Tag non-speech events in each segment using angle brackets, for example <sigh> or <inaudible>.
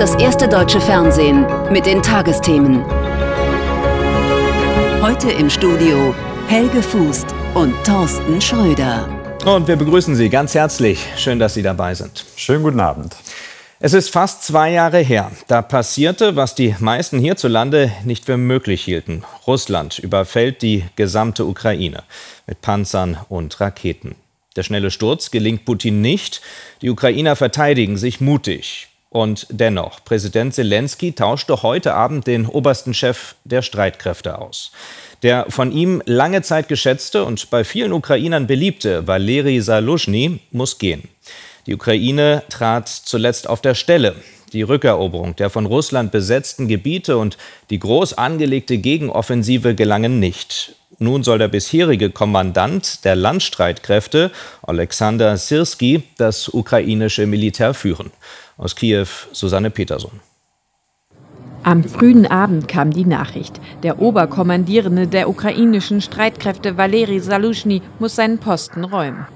das erste deutsche Fernsehen mit den Tagesthemen. Heute im Studio Helge Fußt und Thorsten Schröder. Und wir begrüßen Sie ganz herzlich. Schön, dass Sie dabei sind. Schönen guten Abend. Es ist fast zwei Jahre her. Da passierte, was die meisten hierzulande nicht für möglich hielten. Russland überfällt die gesamte Ukraine mit Panzern und Raketen. Der schnelle Sturz gelingt Putin nicht. Die Ukrainer verteidigen sich mutig. Und dennoch, Präsident Zelensky tauschte heute Abend den obersten Chef der Streitkräfte aus. Der von ihm lange Zeit geschätzte und bei vielen Ukrainern beliebte Valeri Salushny muss gehen. Die Ukraine trat zuletzt auf der Stelle. Die Rückeroberung der von Russland besetzten Gebiete und die groß angelegte Gegenoffensive gelangen nicht. Nun soll der bisherige Kommandant der Landstreitkräfte, Alexander Sirski, das ukrainische Militär führen. Aus Kiew Susanne Peterson. Am frühen Abend kam die Nachricht. Der Oberkommandierende der ukrainischen Streitkräfte Valeri Salushny muss seinen Posten räumen.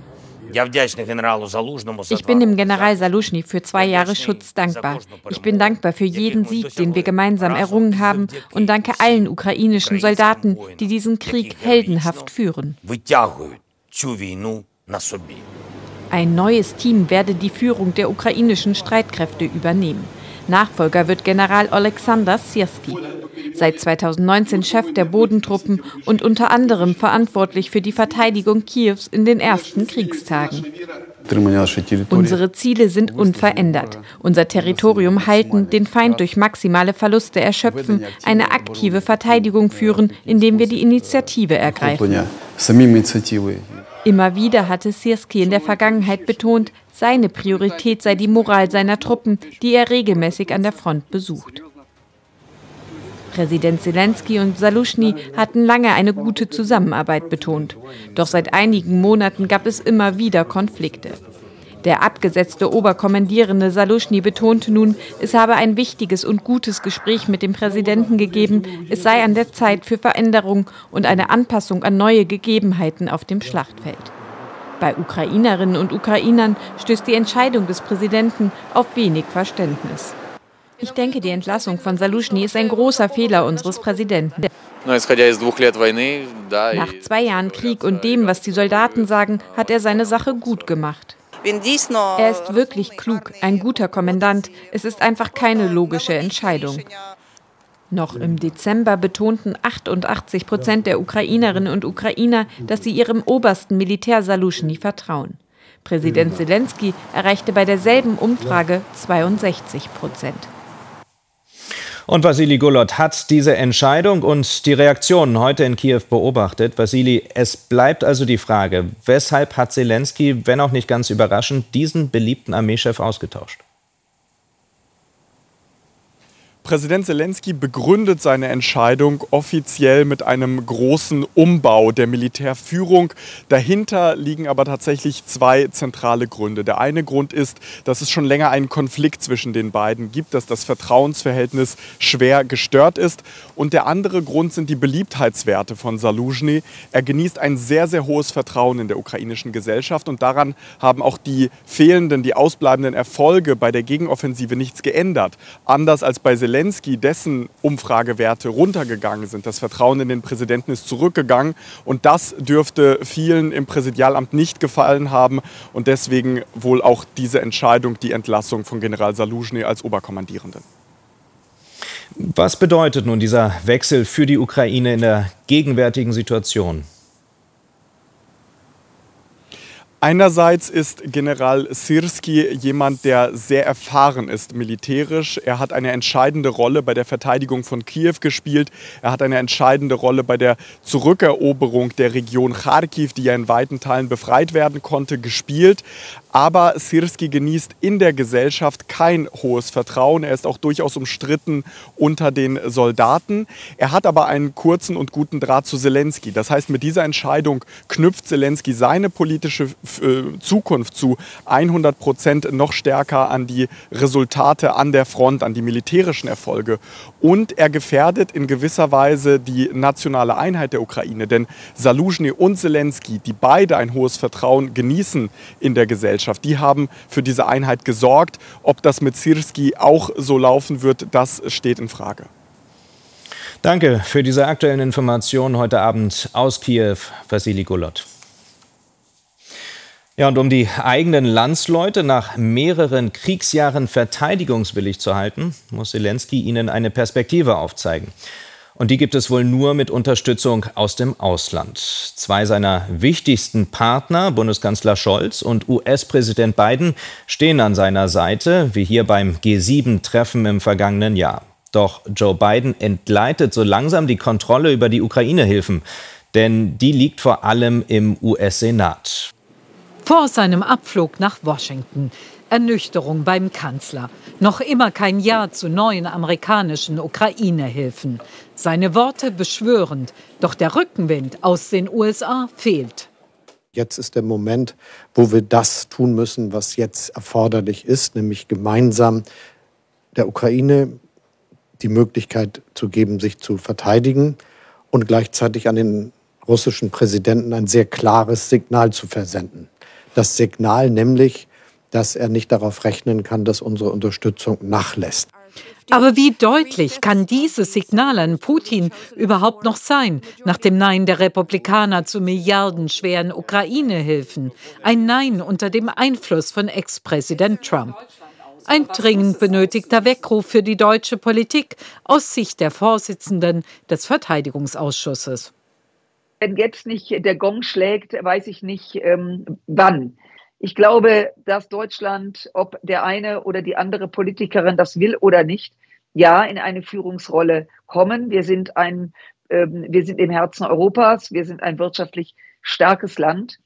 Ich bin dem General Salushny für zwei Jahre Schutz dankbar. Ich bin dankbar für jeden Sieg, den wir gemeinsam errungen haben und danke allen ukrainischen Soldaten, die diesen Krieg heldenhaft führen. Ein neues Team werde die Führung der ukrainischen Streitkräfte übernehmen. Nachfolger wird General Alexander Sirski. Seit 2019 Chef der Bodentruppen und unter anderem verantwortlich für die Verteidigung Kiews in den ersten Kriegstagen. Unsere Ziele sind unverändert. Unser Territorium halten, den Feind durch maximale Verluste erschöpfen, eine aktive Verteidigung führen, indem wir die Initiative ergreifen. Immer wieder hatte Sirski in der Vergangenheit betont, seine Priorität sei die Moral seiner Truppen, die er regelmäßig an der Front besucht. Präsident Zelensky und Salushny hatten lange eine gute Zusammenarbeit betont. Doch seit einigen Monaten gab es immer wieder Konflikte. Der abgesetzte Oberkommandierende Salushny betonte nun, es habe ein wichtiges und gutes Gespräch mit dem Präsidenten gegeben. Es sei an der Zeit für Veränderung und eine Anpassung an neue Gegebenheiten auf dem Schlachtfeld. Bei Ukrainerinnen und Ukrainern stößt die Entscheidung des Präsidenten auf wenig Verständnis. Ich denke, die Entlassung von Salushny ist ein großer Fehler unseres Präsidenten. Nach zwei Jahren Krieg und dem, was die Soldaten sagen, hat er seine Sache gut gemacht. Er ist wirklich klug, ein guter Kommandant. Es ist einfach keine logische Entscheidung. Noch im Dezember betonten 88 Prozent der Ukrainerinnen und Ukrainer, dass sie ihrem obersten Militär Salushny vertrauen. Präsident Zelensky erreichte bei derselben Umfrage 62 Prozent. Und Vasili Golot hat diese Entscheidung und die Reaktionen heute in Kiew beobachtet. Vasili, es bleibt also die Frage, weshalb hat Zelensky, wenn auch nicht ganz überraschend, diesen beliebten Armeechef ausgetauscht? Präsident Zelensky begründet seine Entscheidung offiziell mit einem großen Umbau der Militärführung. Dahinter liegen aber tatsächlich zwei zentrale Gründe. Der eine Grund ist, dass es schon länger einen Konflikt zwischen den beiden gibt, dass das Vertrauensverhältnis schwer gestört ist. Und der andere Grund sind die Beliebtheitswerte von Saluzhny. Er genießt ein sehr, sehr hohes Vertrauen in der ukrainischen Gesellschaft und daran haben auch die fehlenden, die ausbleibenden Erfolge bei der Gegenoffensive nichts geändert. Anders als bei Zelensky Zelensky, dessen Umfragewerte runtergegangen sind. Das Vertrauen in den Präsidenten ist zurückgegangen und das dürfte vielen im Präsidialamt nicht gefallen haben und deswegen wohl auch diese Entscheidung, die Entlassung von General Saluzhny als Oberkommandierenden. Was bedeutet nun dieser Wechsel für die Ukraine in der gegenwärtigen Situation? Einerseits ist General Sirski jemand, der sehr erfahren ist militärisch. Er hat eine entscheidende Rolle bei der Verteidigung von Kiew gespielt. Er hat eine entscheidende Rolle bei der Zurückeroberung der Region Kharkiv, die ja in weiten Teilen befreit werden konnte, gespielt. Aber Sirski genießt in der Gesellschaft kein hohes Vertrauen. Er ist auch durchaus umstritten unter den Soldaten. Er hat aber einen kurzen und guten Draht zu Zelensky. Das heißt, mit dieser Entscheidung knüpft Zelensky seine politische äh, Zukunft zu 100 Prozent noch stärker an die Resultate an der Front, an die militärischen Erfolge. Und er gefährdet in gewisser Weise die nationale Einheit der Ukraine. Denn Saluzhny und Zelensky, die beide ein hohes Vertrauen genießen in der Gesellschaft, die haben für diese Einheit gesorgt. Ob das mit Sirski auch so laufen wird, das steht in Frage. Danke für diese aktuellen Informationen heute Abend aus Kiew, Vassili Golot. Ja, und um die eigenen Landsleute nach mehreren Kriegsjahren verteidigungswillig zu halten, muss Zelensky ihnen eine Perspektive aufzeigen. Und die gibt es wohl nur mit Unterstützung aus dem Ausland. Zwei seiner wichtigsten Partner, Bundeskanzler Scholz und US-Präsident Biden, stehen an seiner Seite, wie hier beim G7-Treffen im vergangenen Jahr. Doch Joe Biden entgleitet so langsam die Kontrolle über die Ukraine-Hilfen, denn die liegt vor allem im US-Senat. Vor seinem Abflug nach Washington Ernüchterung beim Kanzler. Noch immer kein Ja zu neuen amerikanischen Ukraine-Hilfen. Seine Worte beschwörend, doch der Rückenwind aus den USA fehlt. Jetzt ist der Moment, wo wir das tun müssen, was jetzt erforderlich ist, nämlich gemeinsam der Ukraine die Möglichkeit zu geben, sich zu verteidigen und gleichzeitig an den russischen Präsidenten ein sehr klares Signal zu versenden. Das Signal nämlich, dass er nicht darauf rechnen kann, dass unsere Unterstützung nachlässt. Aber wie deutlich kann dieses Signal an Putin überhaupt noch sein, nach dem Nein der Republikaner zu milliardenschweren Ukraine-Hilfen? Ein Nein unter dem Einfluss von Ex-Präsident Trump. Ein dringend benötigter Weckruf für die deutsche Politik aus Sicht der Vorsitzenden des Verteidigungsausschusses. Wenn jetzt nicht der Gong schlägt, weiß ich nicht ähm, wann. Ich glaube, dass Deutschland, ob der eine oder die andere Politikerin das will oder nicht, ja in eine Führungsrolle kommen. Wir sind ein, ähm, wir sind im Herzen Europas, wir sind ein wirtschaftlich starkes Land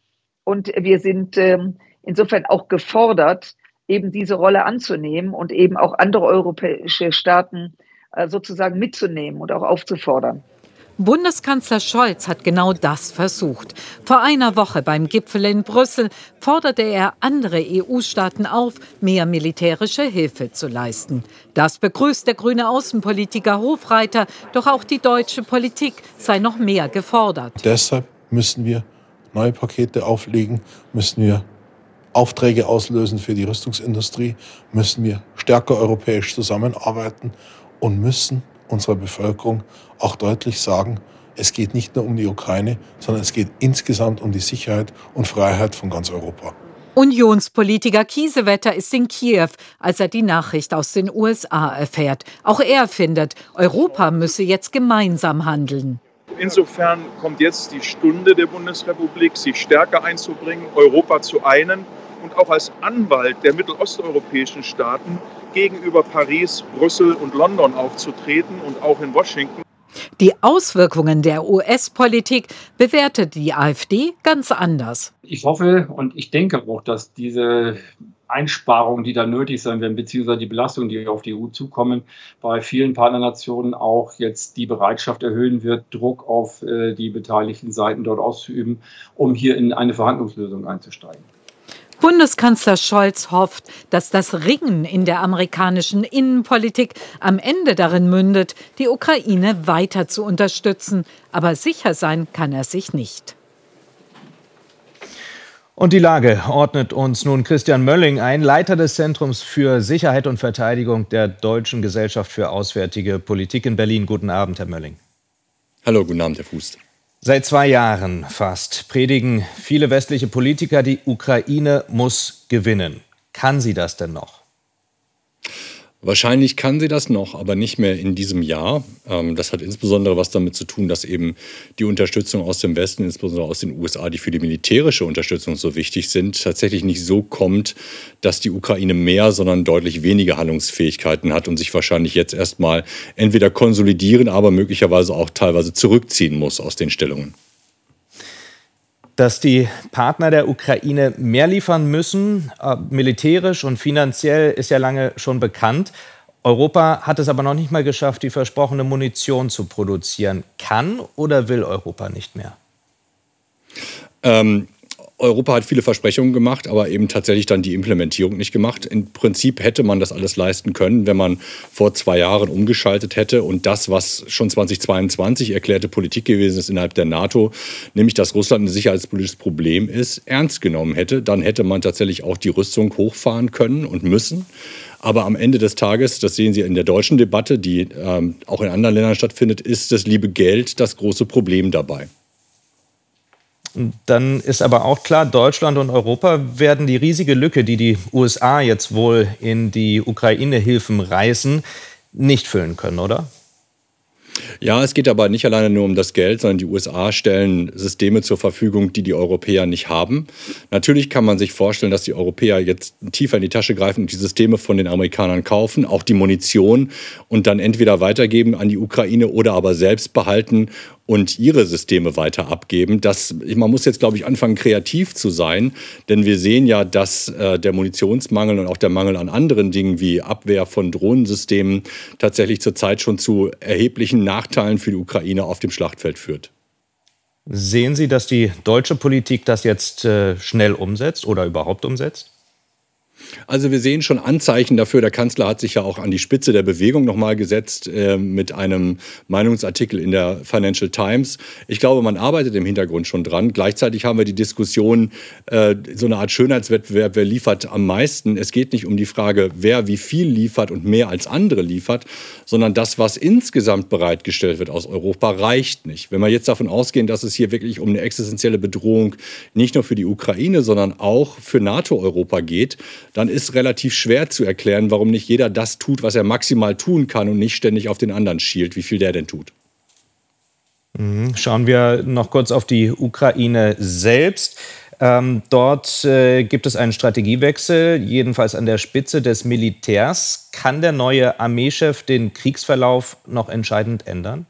und wir sind ähm, insofern auch gefordert, eben diese Rolle anzunehmen und eben auch andere europäische Staaten äh, sozusagen mitzunehmen und auch aufzufordern. Bundeskanzler Scholz hat genau das versucht. Vor einer Woche beim Gipfel in Brüssel forderte er andere EU-Staaten auf, mehr militärische Hilfe zu leisten. Das begrüßt der grüne Außenpolitiker Hofreiter, doch auch die deutsche Politik sei noch mehr gefordert. Deshalb müssen wir neue Pakete auflegen, müssen wir Aufträge auslösen für die Rüstungsindustrie, müssen wir stärker europäisch zusammenarbeiten und müssen unserer Bevölkerung auch deutlich sagen, es geht nicht nur um die Ukraine, sondern es geht insgesamt um die Sicherheit und Freiheit von ganz Europa. Unionspolitiker Kiesewetter ist in Kiew, als er die Nachricht aus den USA erfährt. Auch er findet, Europa müsse jetzt gemeinsam handeln. Insofern kommt jetzt die Stunde der Bundesrepublik, sich stärker einzubringen, Europa zu einen und auch als Anwalt der mittelosteuropäischen Staaten gegenüber Paris, Brüssel und London aufzutreten und auch in Washington. Die Auswirkungen der US-Politik bewertet die AfD ganz anders. Ich hoffe und ich denke auch, dass diese Einsparungen, die da nötig sein werden, beziehungsweise die Belastungen, die auf die EU zukommen, bei vielen Partnernationen auch jetzt die Bereitschaft erhöhen wird, Druck auf äh, die beteiligten Seiten dort auszuüben, um hier in eine Verhandlungslösung einzusteigen. Bundeskanzler Scholz hofft, dass das Ringen in der amerikanischen Innenpolitik am Ende darin mündet, die Ukraine weiter zu unterstützen. Aber sicher sein kann er sich nicht. Und die Lage ordnet uns nun Christian Mölling ein, Leiter des Zentrums für Sicherheit und Verteidigung der Deutschen Gesellschaft für Auswärtige Politik in Berlin. Guten Abend, Herr Mölling. Hallo, guten Abend, Herr Fuß. Seit zwei Jahren fast predigen viele westliche Politiker, die Ukraine muss gewinnen. Kann sie das denn noch? Wahrscheinlich kann sie das noch, aber nicht mehr in diesem Jahr. Ähm, das hat insbesondere was damit zu tun, dass eben die Unterstützung aus dem Westen, insbesondere aus den USA, die für die militärische Unterstützung so wichtig sind, tatsächlich nicht so kommt, dass die Ukraine mehr, sondern deutlich weniger Handlungsfähigkeiten hat und sich wahrscheinlich jetzt erstmal entweder konsolidieren, aber möglicherweise auch teilweise zurückziehen muss aus den Stellungen dass die Partner der Ukraine mehr liefern müssen, äh, militärisch und finanziell, ist ja lange schon bekannt. Europa hat es aber noch nicht mal geschafft, die versprochene Munition zu produzieren. Kann oder will Europa nicht mehr? Ähm, Europa hat viele Versprechungen gemacht, aber eben tatsächlich dann die Implementierung nicht gemacht. Im Prinzip hätte man das alles leisten können, wenn man vor zwei Jahren umgeschaltet hätte und das, was schon 2022 erklärte Politik gewesen ist innerhalb der NATO, nämlich dass Russland ein sicherheitspolitisches Problem ist, ernst genommen hätte. Dann hätte man tatsächlich auch die Rüstung hochfahren können und müssen. Aber am Ende des Tages, das sehen Sie in der deutschen Debatte, die ähm, auch in anderen Ländern stattfindet, ist das liebe Geld das große Problem dabei. Dann ist aber auch klar, Deutschland und Europa werden die riesige Lücke, die die USA jetzt wohl in die Ukraine-Hilfen reißen, nicht füllen können, oder? Ja, es geht aber nicht alleine nur um das Geld, sondern die USA stellen Systeme zur Verfügung, die die Europäer nicht haben. Natürlich kann man sich vorstellen, dass die Europäer jetzt tiefer in die Tasche greifen und die Systeme von den Amerikanern kaufen, auch die Munition und dann entweder weitergeben an die Ukraine oder aber selbst behalten und ihre Systeme weiter abgeben. Das, man muss jetzt, glaube ich, anfangen, kreativ zu sein, denn wir sehen ja, dass äh, der Munitionsmangel und auch der Mangel an anderen Dingen wie Abwehr von Drohnensystemen tatsächlich zurzeit schon zu erheblichen Nachteilen für die Ukraine auf dem Schlachtfeld führt. Sehen Sie, dass die deutsche Politik das jetzt äh, schnell umsetzt oder überhaupt umsetzt? Also wir sehen schon Anzeichen dafür. Der Kanzler hat sich ja auch an die Spitze der Bewegung nochmal gesetzt äh, mit einem Meinungsartikel in der Financial Times. Ich glaube, man arbeitet im Hintergrund schon dran. Gleichzeitig haben wir die Diskussion, äh, so eine Art Schönheitswettbewerb, wer liefert am meisten. Es geht nicht um die Frage, wer wie viel liefert und mehr als andere liefert, sondern das, was insgesamt bereitgestellt wird aus Europa, reicht nicht. Wenn wir jetzt davon ausgehen, dass es hier wirklich um eine existenzielle Bedrohung nicht nur für die Ukraine, sondern auch für NATO-Europa geht, dann ist relativ schwer zu erklären, warum nicht jeder das tut, was er maximal tun kann und nicht ständig auf den anderen schielt, wie viel der denn tut. Mhm. Schauen wir noch kurz auf die Ukraine selbst. Ähm, dort äh, gibt es einen Strategiewechsel, jedenfalls an der Spitze des Militärs. Kann der neue Armeechef den Kriegsverlauf noch entscheidend ändern?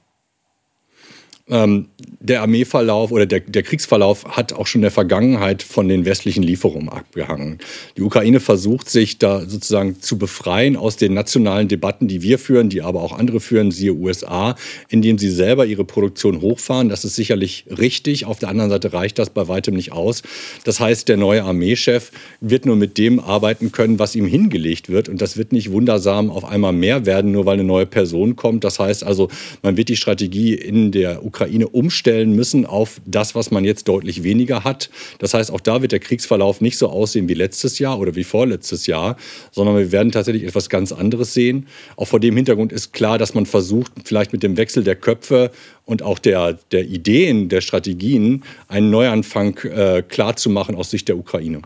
Ähm, der Armeeverlauf oder der, der, Kriegsverlauf hat auch schon in der Vergangenheit von den westlichen Lieferungen abgehangen. Die Ukraine versucht sich da sozusagen zu befreien aus den nationalen Debatten, die wir führen, die aber auch andere führen, siehe USA, indem sie selber ihre Produktion hochfahren. Das ist sicherlich richtig. Auf der anderen Seite reicht das bei weitem nicht aus. Das heißt, der neue Armeechef wird nur mit dem arbeiten können, was ihm hingelegt wird. Und das wird nicht wundersam auf einmal mehr werden, nur weil eine neue Person kommt. Das heißt also, man wird die Strategie in der Ukraine Ukraine umstellen müssen auf das, was man jetzt deutlich weniger hat. Das heißt, auch da wird der Kriegsverlauf nicht so aussehen wie letztes Jahr oder wie vorletztes Jahr, sondern wir werden tatsächlich etwas ganz anderes sehen. Auch vor dem Hintergrund ist klar, dass man versucht, vielleicht mit dem Wechsel der Köpfe und auch der, der Ideen, der Strategien einen Neuanfang äh, klarzumachen aus Sicht der Ukraine.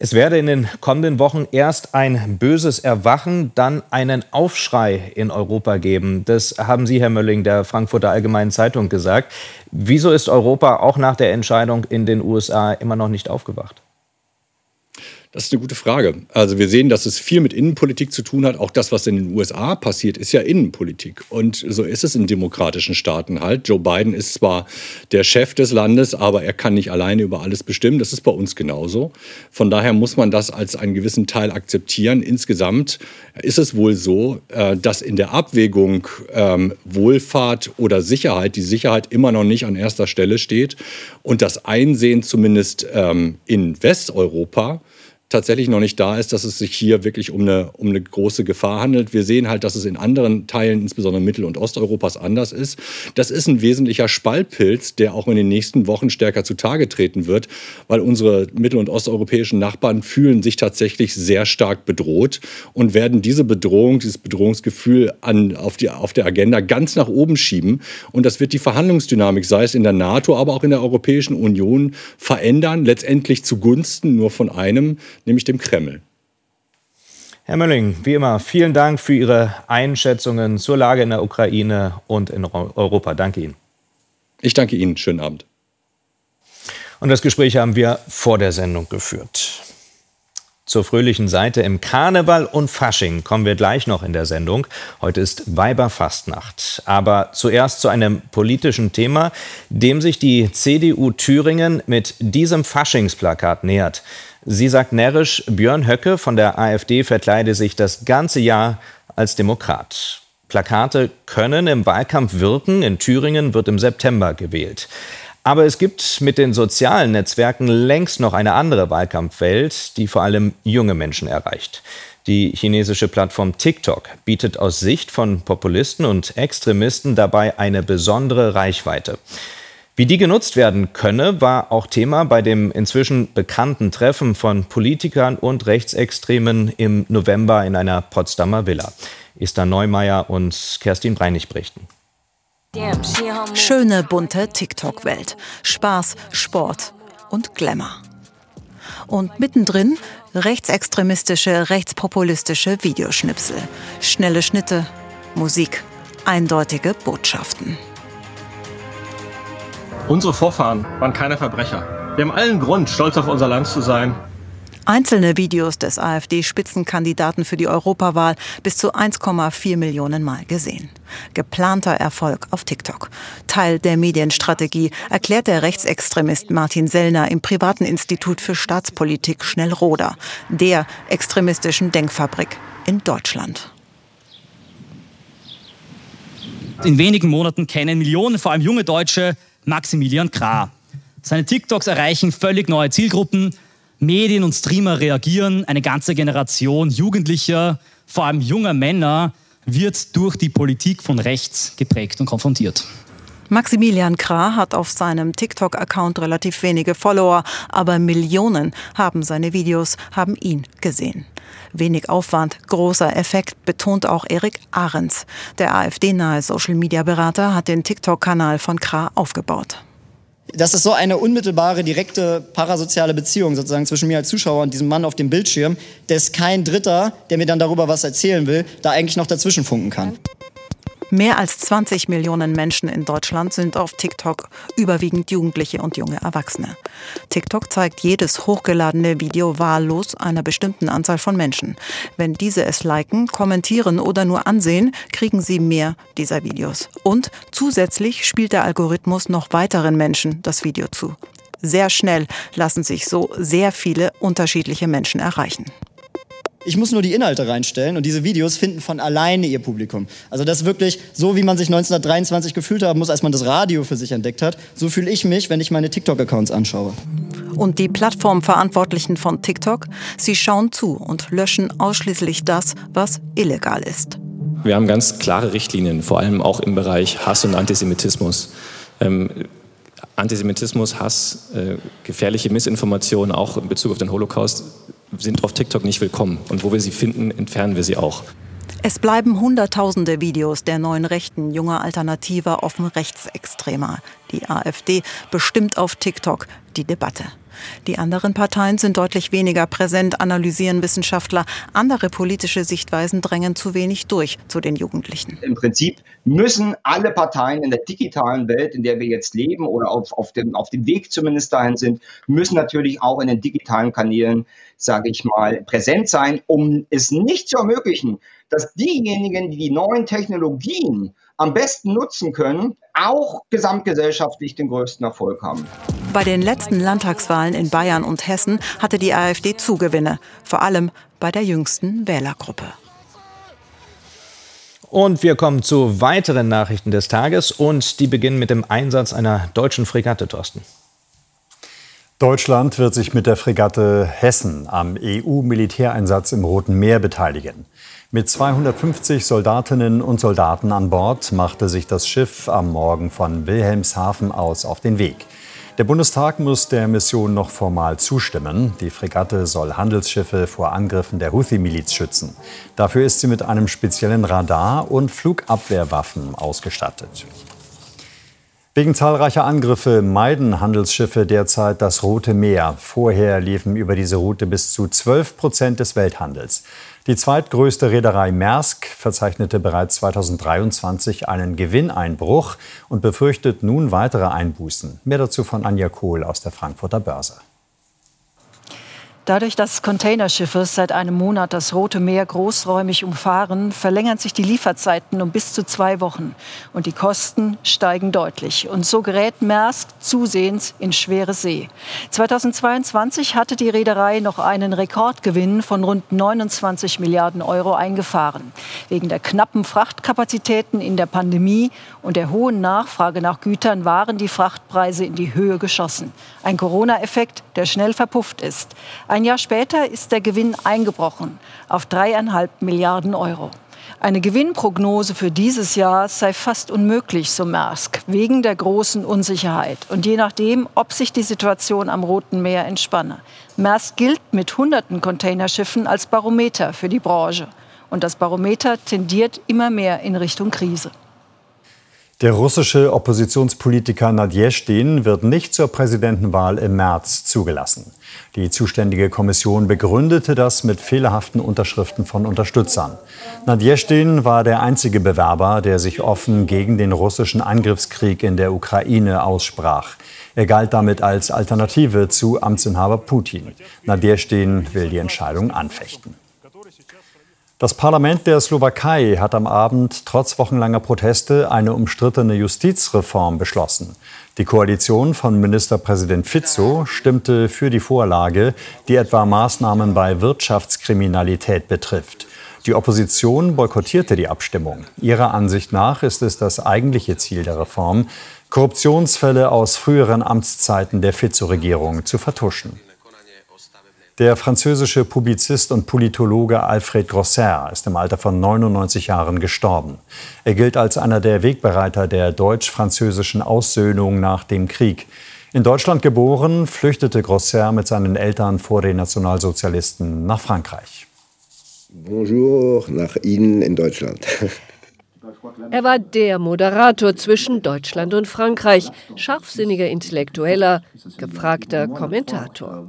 Es werde in den kommenden Wochen erst ein böses Erwachen, dann einen Aufschrei in Europa geben. Das haben Sie, Herr Mölling, der Frankfurter Allgemeinen Zeitung gesagt. Wieso ist Europa auch nach der Entscheidung in den USA immer noch nicht aufgewacht? Das ist eine gute Frage. Also wir sehen, dass es viel mit Innenpolitik zu tun hat. Auch das, was in den USA passiert, ist ja Innenpolitik. Und so ist es in demokratischen Staaten halt. Joe Biden ist zwar der Chef des Landes, aber er kann nicht alleine über alles bestimmen. Das ist bei uns genauso. Von daher muss man das als einen gewissen Teil akzeptieren. Insgesamt ist es wohl so, äh, dass in der Abwägung ähm, Wohlfahrt oder Sicherheit die Sicherheit immer noch nicht an erster Stelle steht und das Einsehen zumindest ähm, in Westeuropa tatsächlich noch nicht da ist, dass es sich hier wirklich um eine, um eine große Gefahr handelt. Wir sehen halt, dass es in anderen Teilen, insbesondere Mittel- und Osteuropas, anders ist. Das ist ein wesentlicher Spaltpilz, der auch in den nächsten Wochen stärker zutage treten wird, weil unsere mittel- und osteuropäischen Nachbarn fühlen sich tatsächlich sehr stark bedroht und werden diese Bedrohung, dieses Bedrohungsgefühl an, auf, die, auf der Agenda ganz nach oben schieben. Und das wird die Verhandlungsdynamik, sei es in der NATO, aber auch in der Europäischen Union, verändern, letztendlich zugunsten nur von einem, nämlich dem Kreml. Herr Mölling, wie immer, vielen Dank für Ihre Einschätzungen zur Lage in der Ukraine und in Europa. Danke Ihnen. Ich danke Ihnen. Schönen Abend. Und das Gespräch haben wir vor der Sendung geführt. Zur fröhlichen Seite im Karneval und Fasching kommen wir gleich noch in der Sendung. Heute ist Weiberfastnacht. Aber zuerst zu einem politischen Thema, dem sich die CDU Thüringen mit diesem Faschingsplakat nähert. Sie sagt närrisch, Björn Höcke von der AfD verkleide sich das ganze Jahr als Demokrat. Plakate können im Wahlkampf wirken. In Thüringen wird im September gewählt. Aber es gibt mit den sozialen Netzwerken längst noch eine andere Wahlkampfwelt, die vor allem junge Menschen erreicht. Die chinesische Plattform TikTok bietet aus Sicht von Populisten und Extremisten dabei eine besondere Reichweite. Wie die genutzt werden könne, war auch Thema bei dem inzwischen bekannten Treffen von Politikern und Rechtsextremen im November in einer Potsdamer Villa. Esther Neumeier und Kerstin Breinig berichten. Schöne, bunte TikTok-Welt. Spaß, Sport und Glamour. Und mittendrin rechtsextremistische, rechtspopulistische Videoschnipsel. Schnelle Schnitte, Musik, eindeutige Botschaften. Unsere Vorfahren waren keine Verbrecher. Wir haben allen Grund, stolz auf unser Land zu sein Einzelne Videos des AfD-Spitzenkandidaten für die Europawahl bis zu 1,4 Millionen Mal gesehen. Geplanter Erfolg auf TikTok. Teil der Medienstrategie, erklärt der Rechtsextremist Martin Sellner im privaten Institut für Staatspolitik Schnellroda, der extremistischen Denkfabrik in Deutschland. In wenigen Monaten kennen Millionen, vor allem junge Deutsche, Maximilian Krah. Seine TikToks erreichen völlig neue Zielgruppen, Medien und Streamer reagieren, eine ganze Generation Jugendlicher, vor allem junger Männer, wird durch die Politik von rechts geprägt und konfrontiert. Maximilian Krah hat auf seinem TikTok-Account relativ wenige Follower, aber Millionen haben seine Videos, haben ihn gesehen. Wenig Aufwand, großer Effekt, betont auch Erik Ahrens. Der AfD-nahe Social-Media-Berater hat den TikTok-Kanal von Krah aufgebaut. Das ist so eine unmittelbare, direkte parasoziale Beziehung sozusagen zwischen mir als Zuschauer und diesem Mann auf dem Bildschirm, dass kein Dritter, der mir dann darüber was erzählen will, da eigentlich noch dazwischen funken kann. Mehr als 20 Millionen Menschen in Deutschland sind auf TikTok, überwiegend Jugendliche und junge Erwachsene. TikTok zeigt jedes hochgeladene Video wahllos einer bestimmten Anzahl von Menschen. Wenn diese es liken, kommentieren oder nur ansehen, kriegen sie mehr dieser Videos. Und zusätzlich spielt der Algorithmus noch weiteren Menschen das Video zu. Sehr schnell lassen sich so sehr viele unterschiedliche Menschen erreichen. Ich muss nur die Inhalte reinstellen und diese Videos finden von alleine ihr Publikum. Also das ist wirklich so, wie man sich 1923 gefühlt haben muss, als man das Radio für sich entdeckt hat. So fühle ich mich, wenn ich meine TikTok-Accounts anschaue. Und die Plattformverantwortlichen von TikTok, sie schauen zu und löschen ausschließlich das, was illegal ist. Wir haben ganz klare Richtlinien, vor allem auch im Bereich Hass und Antisemitismus. Ähm, Antisemitismus, Hass, äh, gefährliche Missinformationen, auch in Bezug auf den Holocaust, sind auf TikTok nicht willkommen. Und wo wir sie finden, entfernen wir sie auch. Es bleiben hunderttausende Videos der neuen Rechten, junger Alternativer, offen Rechtsextremer. Die AfD bestimmt auf TikTok die Debatte. Die anderen Parteien sind deutlich weniger präsent, analysieren Wissenschaftler. Andere politische Sichtweisen drängen zu wenig durch zu den Jugendlichen. Im Prinzip müssen alle Parteien in der digitalen Welt, in der wir jetzt leben oder auf, auf, dem, auf dem Weg zumindest dahin sind, müssen natürlich auch in den digitalen Kanälen, sage ich mal, präsent sein, um es nicht zu ermöglichen, dass diejenigen, die die neuen Technologien am besten nutzen können, auch gesamtgesellschaftlich den größten Erfolg haben. Bei den letzten Landtagswahlen in Bayern und Hessen hatte die AfD Zugewinne, vor allem bei der jüngsten Wählergruppe. Und wir kommen zu weiteren Nachrichten des Tages und die beginnen mit dem Einsatz einer deutschen Fregatte, Thorsten. Deutschland wird sich mit der Fregatte Hessen am EU-Militäreinsatz im Roten Meer beteiligen. Mit 250 Soldatinnen und Soldaten an Bord machte sich das Schiff am Morgen von Wilhelmshaven aus auf den Weg. Der Bundestag muss der Mission noch formal zustimmen. Die Fregatte soll Handelsschiffe vor Angriffen der Houthi-Miliz schützen. Dafür ist sie mit einem speziellen Radar und Flugabwehrwaffen ausgestattet. Wegen zahlreicher Angriffe meiden Handelsschiffe derzeit das Rote Meer. Vorher liefen über diese Route bis zu 12 Prozent des Welthandels. Die zweitgrößte Reederei Maersk verzeichnete bereits 2023 einen Gewinneinbruch und befürchtet nun weitere Einbußen. Mehr dazu von Anja Kohl aus der Frankfurter Börse. Dadurch, dass Containerschiffe seit einem Monat das Rote Meer großräumig umfahren, verlängern sich die Lieferzeiten um bis zu zwei Wochen. Und die Kosten steigen deutlich. Und so gerät Maersk zusehends in schwere See. 2022 hatte die Reederei noch einen Rekordgewinn von rund 29 Milliarden Euro eingefahren. Wegen der knappen Frachtkapazitäten in der Pandemie und der hohen Nachfrage nach Gütern waren die Frachtpreise in die Höhe geschossen. Ein Corona-Effekt, der schnell verpufft ist. Ein Jahr später ist der Gewinn eingebrochen auf dreieinhalb Milliarden Euro. Eine Gewinnprognose für dieses Jahr sei fast unmöglich, so Maersk, wegen der großen Unsicherheit und je nachdem, ob sich die Situation am Roten Meer entspanne. Maersk gilt mit hunderten Containerschiffen als Barometer für die Branche. Und das Barometer tendiert immer mehr in Richtung Krise. Der russische Oppositionspolitiker Nadjeshdin wird nicht zur Präsidentenwahl im März zugelassen. Die zuständige Kommission begründete das mit fehlerhaften Unterschriften von Unterstützern. Nadjeshdin war der einzige Bewerber, der sich offen gegen den russischen Angriffskrieg in der Ukraine aussprach. Er galt damit als Alternative zu Amtsinhaber Putin. Nadjeshdin will die Entscheidung anfechten. Das Parlament der Slowakei hat am Abend trotz wochenlanger Proteste eine umstrittene Justizreform beschlossen. Die Koalition von Ministerpräsident Fico stimmte für die Vorlage, die etwa Maßnahmen bei Wirtschaftskriminalität betrifft. Die Opposition boykottierte die Abstimmung. Ihrer Ansicht nach ist es das eigentliche Ziel der Reform, Korruptionsfälle aus früheren Amtszeiten der Fico-Regierung zu vertuschen. Der französische Publizist und Politologe Alfred Grosser ist im Alter von 99 Jahren gestorben. Er gilt als einer der Wegbereiter der deutsch-französischen Aussöhnung nach dem Krieg. In Deutschland geboren, flüchtete Grosser mit seinen Eltern vor den Nationalsozialisten nach Frankreich. Bonjour nach Ihnen in Deutschland. <laughs> Er war der Moderator zwischen Deutschland und Frankreich, scharfsinniger Intellektueller, gefragter Kommentator.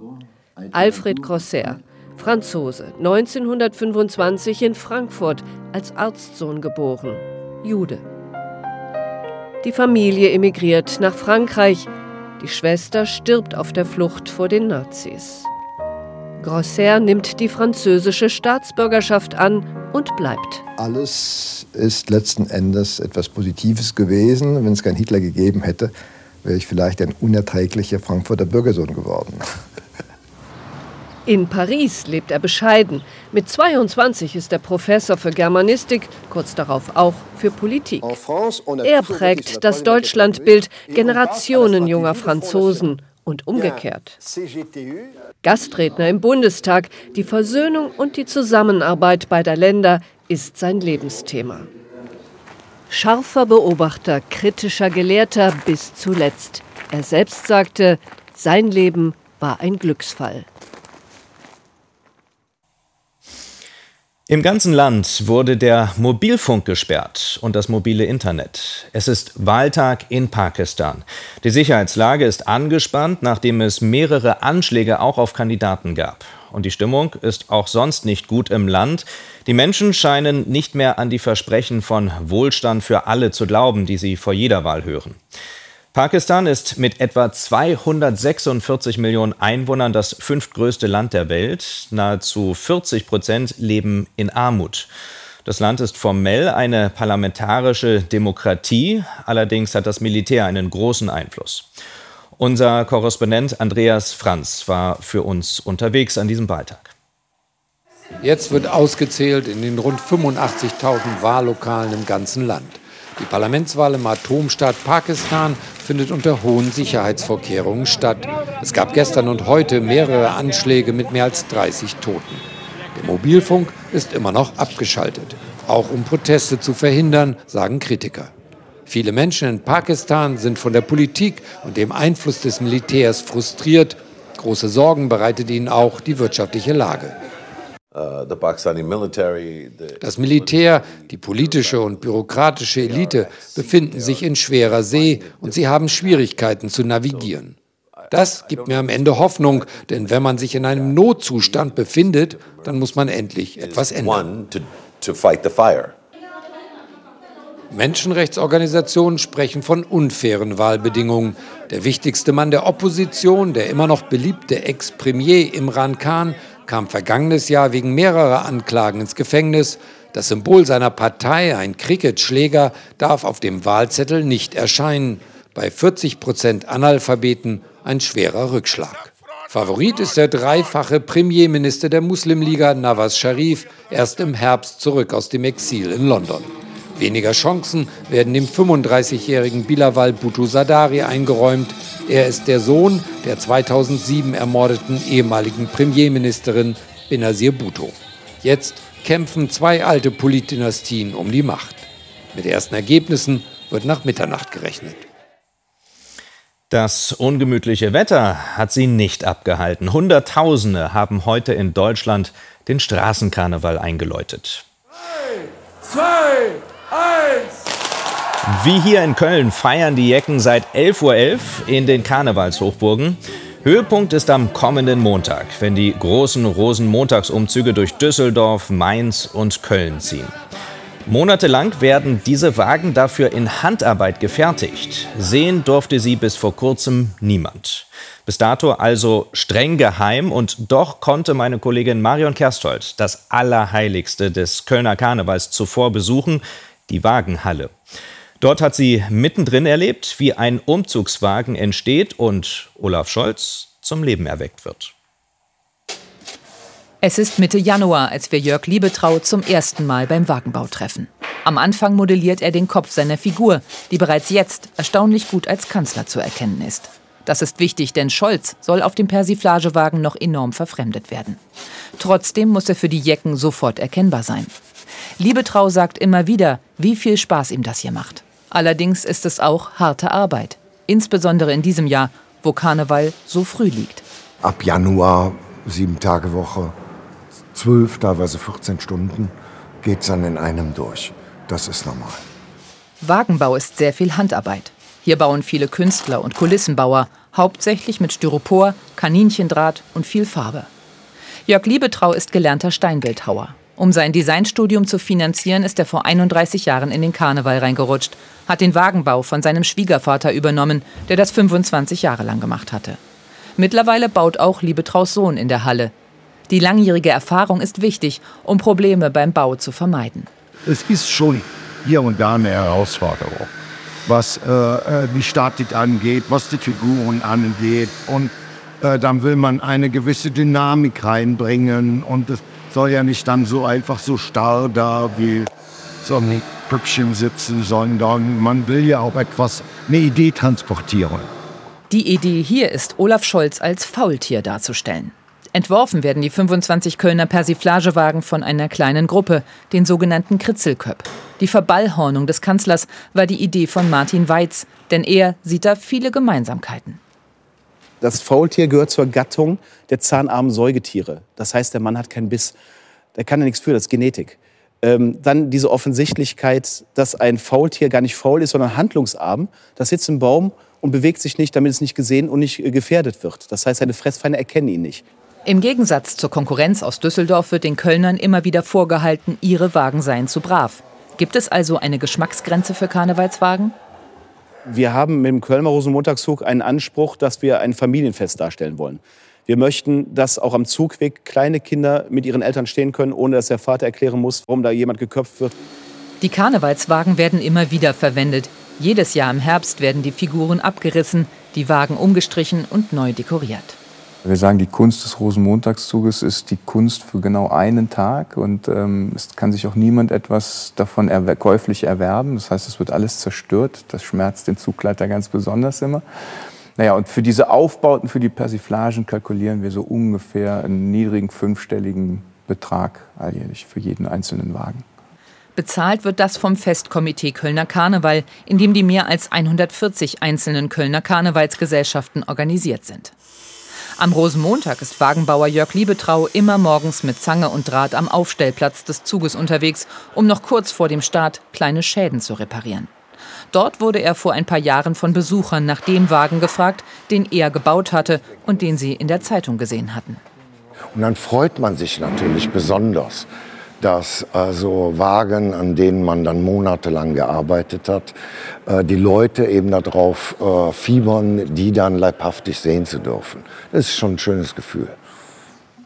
Alfred Grosser, Franzose, 1925 in Frankfurt als Arztsohn geboren, Jude. Die Familie emigriert nach Frankreich, die Schwester stirbt auf der Flucht vor den Nazis. Grosser nimmt die französische Staatsbürgerschaft an und bleibt. Alles ist letzten Endes etwas Positives gewesen. Wenn es keinen Hitler gegeben hätte, wäre ich vielleicht ein unerträglicher Frankfurter Bürgersohn geworden. In Paris lebt er bescheiden. Mit 22 ist er Professor für Germanistik, kurz darauf auch für Politik. Er prägt das Deutschlandbild Generationen junger Franzosen und umgekehrt. Gastredner im Bundestag, die Versöhnung und die Zusammenarbeit beider Länder ist sein Lebensthema. Scharfer Beobachter, kritischer Gelehrter bis zuletzt. Er selbst sagte, sein Leben war ein Glücksfall. Im ganzen Land wurde der Mobilfunk gesperrt und das mobile Internet. Es ist Wahltag in Pakistan. Die Sicherheitslage ist angespannt, nachdem es mehrere Anschläge auch auf Kandidaten gab. Und die Stimmung ist auch sonst nicht gut im Land. Die Menschen scheinen nicht mehr an die Versprechen von Wohlstand für alle zu glauben, die sie vor jeder Wahl hören. Pakistan ist mit etwa 246 Millionen Einwohnern das fünftgrößte Land der Welt. Nahezu 40 Prozent leben in Armut. Das Land ist formell eine parlamentarische Demokratie, allerdings hat das Militär einen großen Einfluss. Unser Korrespondent Andreas Franz war für uns unterwegs an diesem Beitrag. Jetzt wird ausgezählt in den rund 85.000 Wahllokalen im ganzen Land. Die Parlamentswahl im Atomstaat Pakistan findet unter hohen Sicherheitsvorkehrungen statt. Es gab gestern und heute mehrere Anschläge mit mehr als 30 Toten. Der Mobilfunk ist immer noch abgeschaltet, auch um Proteste zu verhindern, sagen Kritiker. Viele Menschen in Pakistan sind von der Politik und dem Einfluss des Militärs frustriert. Große Sorgen bereitet ihnen auch die wirtschaftliche Lage. Uh, das Militär, die politische und bürokratische Elite befinden sich in schwerer See und sie haben Schwierigkeiten zu navigieren. Das gibt mir am Ende Hoffnung, denn wenn man sich in einem Notzustand befindet, dann muss man endlich etwas ändern. Menschenrechtsorganisationen sprechen von unfairen Wahlbedingungen. Der wichtigste Mann der Opposition, der immer noch beliebte Ex-Premier Imran Khan, kam vergangenes Jahr wegen mehrerer Anklagen ins Gefängnis. Das Symbol seiner Partei, ein Cricketschläger, darf auf dem Wahlzettel nicht erscheinen. Bei 40 Prozent Analphabeten ein schwerer Rückschlag. Favorit ist der dreifache Premierminister der Muslimliga Nawaz Sharif, erst im Herbst zurück aus dem Exil in London. Weniger Chancen werden dem 35-jährigen Bilawal Bhutto Sadari eingeräumt. Er ist der Sohn der 2007 ermordeten ehemaligen Premierministerin Benazir Bhutto. Jetzt kämpfen zwei alte Politdynastien um die Macht. Mit ersten Ergebnissen wird nach Mitternacht gerechnet. Das ungemütliche Wetter hat sie nicht abgehalten. Hunderttausende haben heute in Deutschland den Straßenkarneval eingeläutet. Drei, zwei, eins. Wie hier in Köln feiern die Jecken seit 11.11 Uhr .11 in den Karnevalshochburgen. Höhepunkt ist am kommenden Montag, wenn die großen Rosenmontagsumzüge durch Düsseldorf, Mainz und Köln ziehen. Monatelang werden diese Wagen dafür in Handarbeit gefertigt. Sehen durfte sie bis vor kurzem niemand. Bis dato also streng geheim und doch konnte meine Kollegin Marion Kersthold das Allerheiligste des Kölner Karnevals zuvor besuchen, die Wagenhalle. Dort hat sie mittendrin erlebt, wie ein Umzugswagen entsteht und Olaf Scholz zum Leben erweckt wird. Es ist Mitte Januar, als wir Jörg Liebetrau zum ersten Mal beim Wagenbau treffen. Am Anfang modelliert er den Kopf seiner Figur, die bereits jetzt erstaunlich gut als Kanzler zu erkennen ist. Das ist wichtig, denn Scholz soll auf dem Persiflagewagen noch enorm verfremdet werden. Trotzdem muss er für die Jecken sofort erkennbar sein. Liebetrau sagt immer wieder, wie viel Spaß ihm das hier macht. Allerdings ist es auch harte Arbeit. Insbesondere in diesem Jahr, wo Karneval so früh liegt. Ab Januar sieben Tage Woche, zwölf, teilweise 14 Stunden, geht es dann in einem durch. Das ist normal. Wagenbau ist sehr viel Handarbeit. Hier bauen viele Künstler und Kulissenbauer, hauptsächlich mit Styropor, Kaninchendraht und viel Farbe. Jörg Liebetrau ist gelernter Steinbildhauer. Um sein Designstudium zu finanzieren, ist er vor 31 Jahren in den Karneval reingerutscht, hat den Wagenbau von seinem Schwiegervater übernommen, der das 25 Jahre lang gemacht hatte. Mittlerweile baut auch Liebetraus Sohn in der Halle, die langjährige Erfahrung ist wichtig, um Probleme beim Bau zu vermeiden. Es ist schon hier und da eine Herausforderung, was äh, äh, die Statik angeht, was die Figuren angeht. Und äh, dann will man eine gewisse Dynamik reinbringen. Und es soll ja nicht dann so einfach so starr da wie so ein Püppchen sitzen, sondern man will ja auch etwas, eine Idee transportieren. Die Idee hier ist, Olaf Scholz als Faultier darzustellen. Entworfen werden die 25 Kölner Persiflagewagen von einer kleinen Gruppe, den sogenannten Kritzelköpp. Die Verballhornung des Kanzlers war die Idee von Martin Weiz, denn er sieht da viele Gemeinsamkeiten. Das Faultier gehört zur Gattung der zahnarmen Säugetiere. Das heißt, der Mann hat keinen Biss. Der kann ja nichts für, das ist Genetik. Ähm, dann diese Offensichtlichkeit, dass ein Faultier gar nicht faul ist, sondern handlungsarm. Das sitzt im Baum und bewegt sich nicht, damit es nicht gesehen und nicht äh, gefährdet wird. Das heißt, seine Fressfeinde erkennen ihn nicht. Im Gegensatz zur Konkurrenz aus Düsseldorf wird den Kölnern immer wieder vorgehalten, ihre Wagen seien zu brav. Gibt es also eine Geschmacksgrenze für Karnevalswagen? Wir haben mit dem Kölner Rosenmontagszug einen Anspruch, dass wir ein Familienfest darstellen wollen. Wir möchten, dass auch am Zugweg kleine Kinder mit ihren Eltern stehen können, ohne dass der Vater erklären muss, warum da jemand geköpft wird. Die Karnevalswagen werden immer wieder verwendet. Jedes Jahr im Herbst werden die Figuren abgerissen, die Wagen umgestrichen und neu dekoriert. Wir sagen, die Kunst des Rosenmontagszuges ist die Kunst für genau einen Tag und ähm, es kann sich auch niemand etwas davon erwer käuflich erwerben. Das heißt, es wird alles zerstört. Das schmerzt den Zugleiter ganz besonders immer. Naja, und für diese Aufbauten, für die Persiflagen kalkulieren wir so ungefähr einen niedrigen fünfstelligen Betrag alljährlich für jeden einzelnen Wagen. Bezahlt wird das vom Festkomitee Kölner Karneval, in dem die mehr als 140 einzelnen Kölner Karnevalsgesellschaften organisiert sind. Am Rosenmontag ist Wagenbauer Jörg Liebetrau immer morgens mit Zange und Draht am Aufstellplatz des Zuges unterwegs, um noch kurz vor dem Start kleine Schäden zu reparieren. Dort wurde er vor ein paar Jahren von Besuchern nach dem Wagen gefragt, den er gebaut hatte und den sie in der Zeitung gesehen hatten. Und dann freut man sich natürlich besonders, dass also Wagen, an denen man dann monatelang gearbeitet hat, äh, die Leute eben darauf äh, fiebern, die dann leibhaftig sehen zu dürfen. Das ist schon ein schönes Gefühl.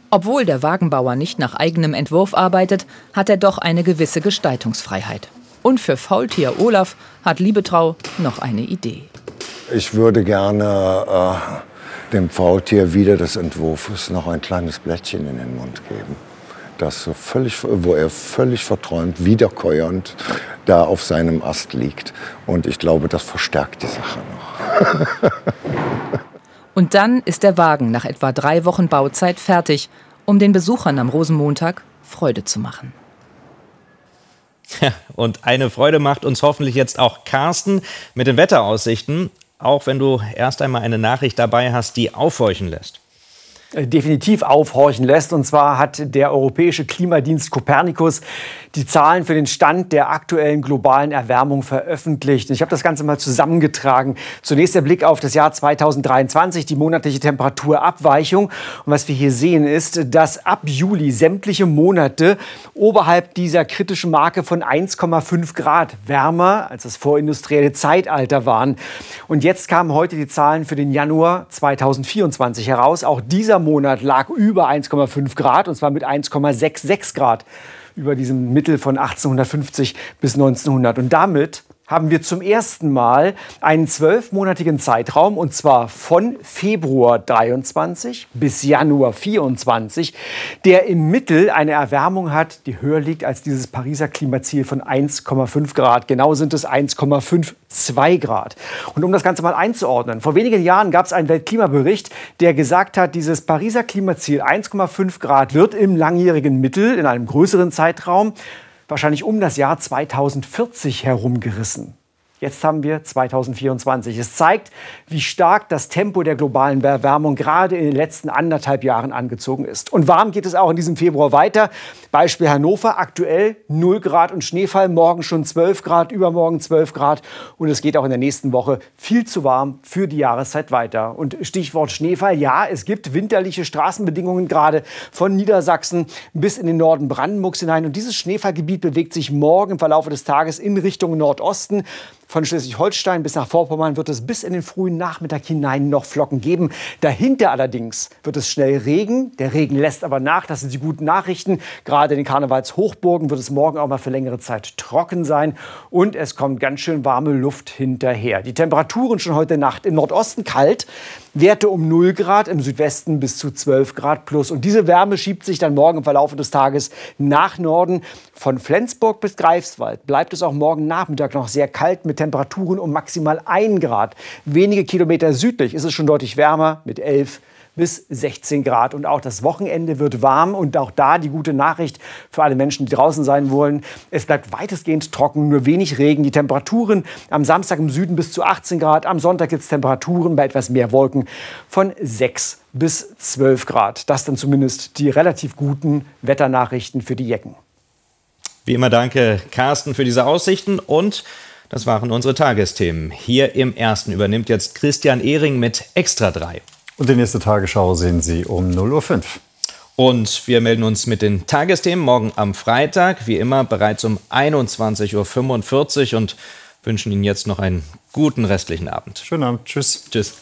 Obwohl der Wagenbauer nicht nach eigenem Entwurf arbeitet, hat er doch eine gewisse Gestaltungsfreiheit. Und für Faultier Olaf hat Liebetrau noch eine Idee. Ich würde gerne äh, dem Faultier wieder des Entwurfs noch ein kleines Blättchen in den Mund geben. Das so völlig, wo er völlig verträumt, wiederkäuernd da auf seinem Ast liegt. Und ich glaube, das verstärkt die Sache noch. <laughs> Und dann ist der Wagen nach etwa drei Wochen Bauzeit fertig, um den Besuchern am Rosenmontag Freude zu machen. Ja, und eine Freude macht uns hoffentlich jetzt auch Carsten mit den Wetteraussichten, auch wenn du erst einmal eine Nachricht dabei hast, die aufhorchen lässt. Äh, definitiv aufhorchen lässt. Und zwar hat der Europäische Klimadienst Copernicus die Zahlen für den Stand der aktuellen globalen Erwärmung veröffentlicht. Ich habe das Ganze mal zusammengetragen. Zunächst der Blick auf das Jahr 2023, die monatliche Temperaturabweichung. Und was wir hier sehen ist, dass ab Juli sämtliche Monate oberhalb dieser kritischen Marke von 1,5 Grad wärmer als das vorindustrielle Zeitalter waren. Und jetzt kamen heute die Zahlen für den Januar 2024 heraus. Auch dieser Monat lag über 1,5 Grad und zwar mit 1,66 Grad über diesem Mittel von 1850 bis 1900. Und damit haben wir zum ersten Mal einen zwölfmonatigen Zeitraum, und zwar von Februar 23 bis Januar 24, der im Mittel eine Erwärmung hat, die höher liegt als dieses Pariser Klimaziel von 1,5 Grad. Genau sind es 1,52 Grad. Und um das Ganze mal einzuordnen, vor wenigen Jahren gab es einen Weltklimabericht, der gesagt hat, dieses Pariser Klimaziel 1,5 Grad wird im langjährigen Mittel, in einem größeren Zeitraum, wahrscheinlich um das Jahr 2040 herum gerissen. Jetzt haben wir 2024. Es zeigt, wie stark das Tempo der globalen Erwärmung gerade in den letzten anderthalb Jahren angezogen ist. Und warm geht es auch in diesem Februar weiter. Beispiel Hannover, aktuell 0 Grad und Schneefall, morgen schon 12 Grad, übermorgen 12 Grad. Und es geht auch in der nächsten Woche viel zu warm für die Jahreszeit weiter. Und Stichwort Schneefall, ja, es gibt winterliche Straßenbedingungen gerade von Niedersachsen bis in den Norden Brandenburgs hinein. Und dieses Schneefallgebiet bewegt sich morgen im Verlauf des Tages in Richtung Nordosten. Von Schleswig-Holstein bis nach Vorpommern wird es bis in den frühen Nachmittag hinein noch Flocken geben. Dahinter allerdings wird es schnell Regen. Der Regen lässt aber nach. Das sind die guten Nachrichten. Gerade in den Karnevalshochburgen wird es morgen auch mal für längere Zeit trocken sein. Und es kommt ganz schön warme Luft hinterher. Die Temperaturen schon heute Nacht im Nordosten kalt. Werte um 0 Grad, im Südwesten bis zu 12 Grad plus. Und diese Wärme schiebt sich dann morgen im Verlauf des Tages nach Norden. Von Flensburg bis Greifswald bleibt es auch morgen Nachmittag noch sehr kalt mit Temperaturen um maximal 1 Grad. Wenige Kilometer südlich ist es schon deutlich wärmer mit 11 bis 16 Grad. Und auch das Wochenende wird warm. Und auch da die gute Nachricht für alle Menschen, die draußen sein wollen. Es bleibt weitestgehend trocken, nur wenig Regen. Die Temperaturen am Samstag im Süden bis zu 18 Grad. Am Sonntag gibt es Temperaturen bei etwas mehr Wolken von 6 bis 12 Grad. Das dann zumindest die relativ guten Wetternachrichten für die Jecken. Wie immer danke Carsten für diese Aussichten und das waren unsere Tagesthemen. Hier im ersten übernimmt jetzt Christian Ehring mit Extra 3. Und die nächste Tagesschau sehen Sie um 0.05 Uhr. Und wir melden uns mit den Tagesthemen morgen am Freitag, wie immer bereits um 21.45 Uhr und wünschen Ihnen jetzt noch einen guten restlichen Abend. Schönen Abend. Tschüss. Tschüss.